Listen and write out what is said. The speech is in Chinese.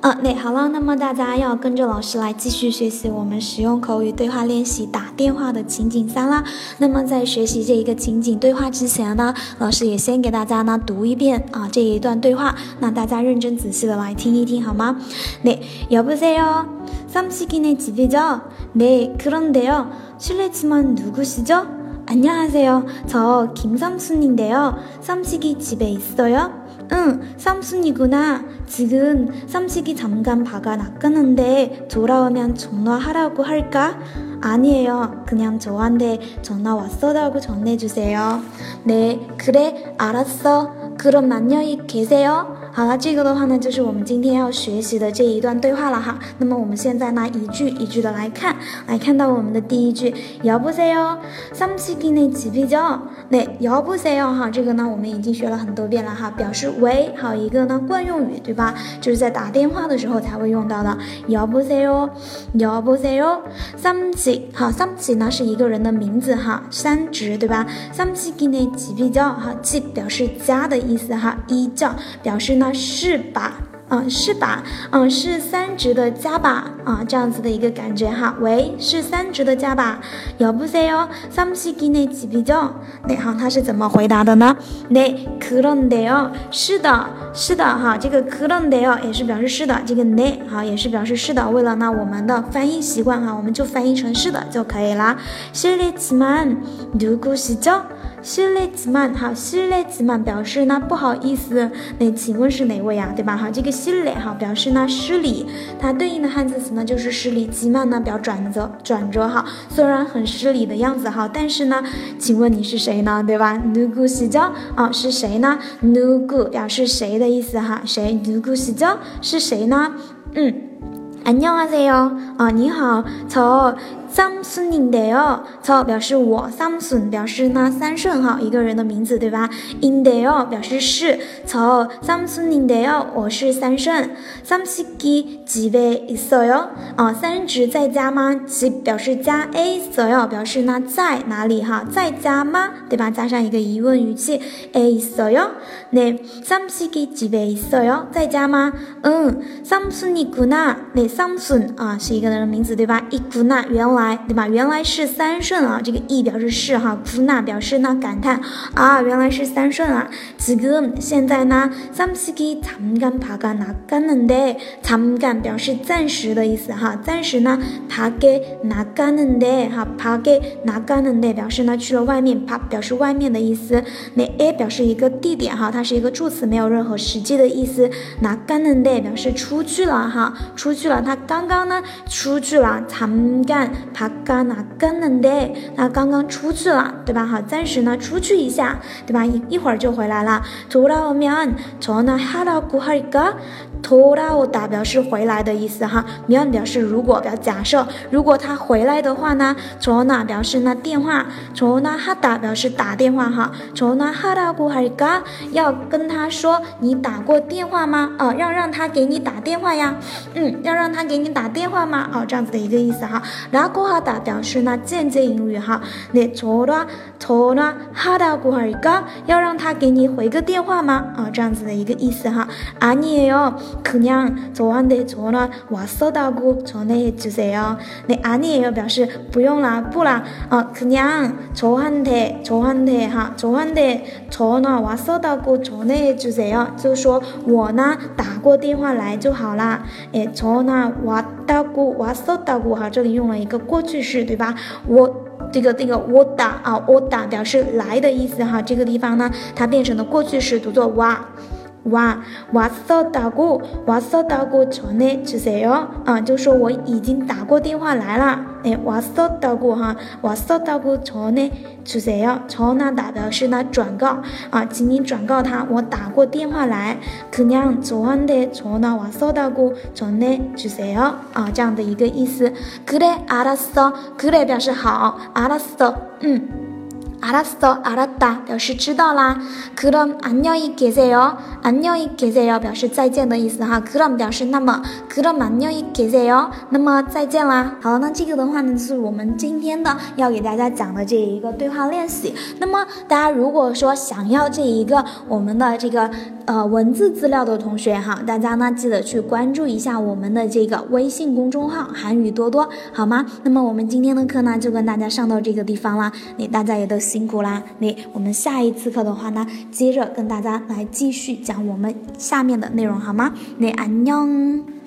嗯，那好了，那么大家要跟着老师来继续学习我们实用口语对话练习打电话的情景三啦。那么在学习这一个情景对话之前呢，老师也先给大家呢读一遍啊这一段对话，那大家认真仔细的来听一听好吗？네여보세요삼식이네집이죠네그런데요실례지만누구시죠안녕하세요저김삼순인데요삼식이집에있어요 응, 삼순이구나. 지금 삼식이 잠깐 바가 나가는데 돌아오면 전화하라고 할까? 아니에요. 그냥 저한테 전화 왔어라고 전해주세요. 네, 그래, 알았어. 그럼 안녕히 계세요. 好了，这个的话呢，就是我们今天要学习的这一段对话了哈。那么我们现在呢，一句一句的来看，来看到我们的第一句，여보세 요， 삼식이네집이 죠？ 那여보세 요， 哈，这个呢我们已经学了很多遍了哈，表示喂，好一个呢惯用语，对吧？就是在打电话的时候才会用到的。여보세 요， 여보세 요， 삼 식， 好，삼식呢是一个人的名字哈，三职对吧？삼식이네집이 죠， 哈，집表示家的意思哈，一죠表示。 那是吧？嗯，是吧？嗯，是三值的加吧？啊，这样子的一个感觉哈。喂，是三值的加吧？要不噻哟，三不西给那几比较？那好，他是怎么回答的呢？那可能的哟，是的，是的哈。这个可能的哟也是表示是的，这个那好也是表示是的。为了呢我们的翻译习惯哈，我们就翻译成是的就可以啦。실례지만누구시 죠？ 失礼子曼，哈，失礼子曼表示呢不好意思，那请问是哪位呀？对吧？哈，这个失礼哈表示呢失礼，它对应的汉字词呢就是失礼。吉曼呢表转折转折哈，虽然很失礼的样子哈，但是呢，请问你是谁呢？对吧？누구시 죠？ 啊，是谁呢？누구表示谁的意思哈？谁？누구시 죠？ 是谁呢？嗯， 안녕하세 요。 啊，你好，저 Samsung인데요， 저表示我，Samsung 表示呢三顺哈一个人的名字对吧？inde요 表示是，저 Samsung인데요，我是三顺。Samsung이 집에 있어요？ 啊，三指在家吗？집表示家，있어요表示呢在哪里哈？在家吗？对吧？加上一个疑问语气，있어요？ 네 Samsung이 집에 있어요？ 在家吗？嗯，Samsung이구나。네 Samsung 啊是一个人的名字对吧？ 이구나 原来。来，对吧？原来是三顺啊，这个 e 表示是哈，哭纳表示呢感叹啊，原来是三顺啊。지금现在呢，삼식이잠깐바가나가는 데， 잠깐表示暂时的意思哈，暂时呢，바게나가는 데， 哈，바게나가는 데表示呢去了外面，바表示外面的意思，那 a 表示一个地点哈，它是一个助词，没有任何实际的意思。나가는 데表示出去了哈，出去了， 他刚刚呢出去了，잠깐他刚哪跟了的，他刚刚出去了，对吧？好，暂时呢出去一下，对吧？一一会儿就回来了。돌아오면전화하라고할 까？ 돌아오다表示回来的意思哈，면表示如果，表假设，如果他回来的话呢，전화表示呢电话，전화하다表示打电话哈，전화하라고할 까？ 要跟他说你打过电话吗？哦，让让他给你打电话呀，嗯，要让他给你打电话吗？哦，这样子的一个意思哈，然后。哈达表示呢间接引语哈，那错了错了哈达过会儿个要让他给你回个电话吗？啊，这样子的一个意思哈。아니에요 그냥저한테전화왔었다고전해주세요那아니에요表示不用啦，不啦。啊，그냥저한테저한테哈，저한테전화왔었다고전해주세요就是说我呢打过电话来就好啦。诶，전화왔다고왔었다고哈，这里用了一个。过去式对吧？我这个这个我打啊，我打表示来的意思哈。这个地方呢，它变成了过去式，读作哇。 哇，왔었다 고， 왔었다고전해주세요啊，就说我已经打过电话来了。哎，왔었다 고， 哈，왔었다고전해주세요 전화打表示呢转告啊，请你转告他，我打过电话来。그냥저한테전화왔었다고전해주세요啊，这样的一个意思。그래알았 어， 그래表示好，알았 어， 嗯。 阿拉斯多阿拉达表示知道啦。그럼안녕히계세 요， 안녕히계세 요， 表示再见的意思哈。그럼表示那么，그럼안녕히계세 요， 那么再见啦。好了，那这个的话呢，就是我们今天的要给大家讲的这一个对话练习。那么大家如果说想要这一个我们的这个呃文字资料的同学哈，大家呢记得去关注一下我们的这个微信公众号“韩语多多”，好吗？那么我们今天的课呢就跟大家上到这个地方啦，你大家也都。 辛苦啦！那我们下一次课的话呢，接着跟大家来继续讲我们下面的内容，好吗？那安 녕。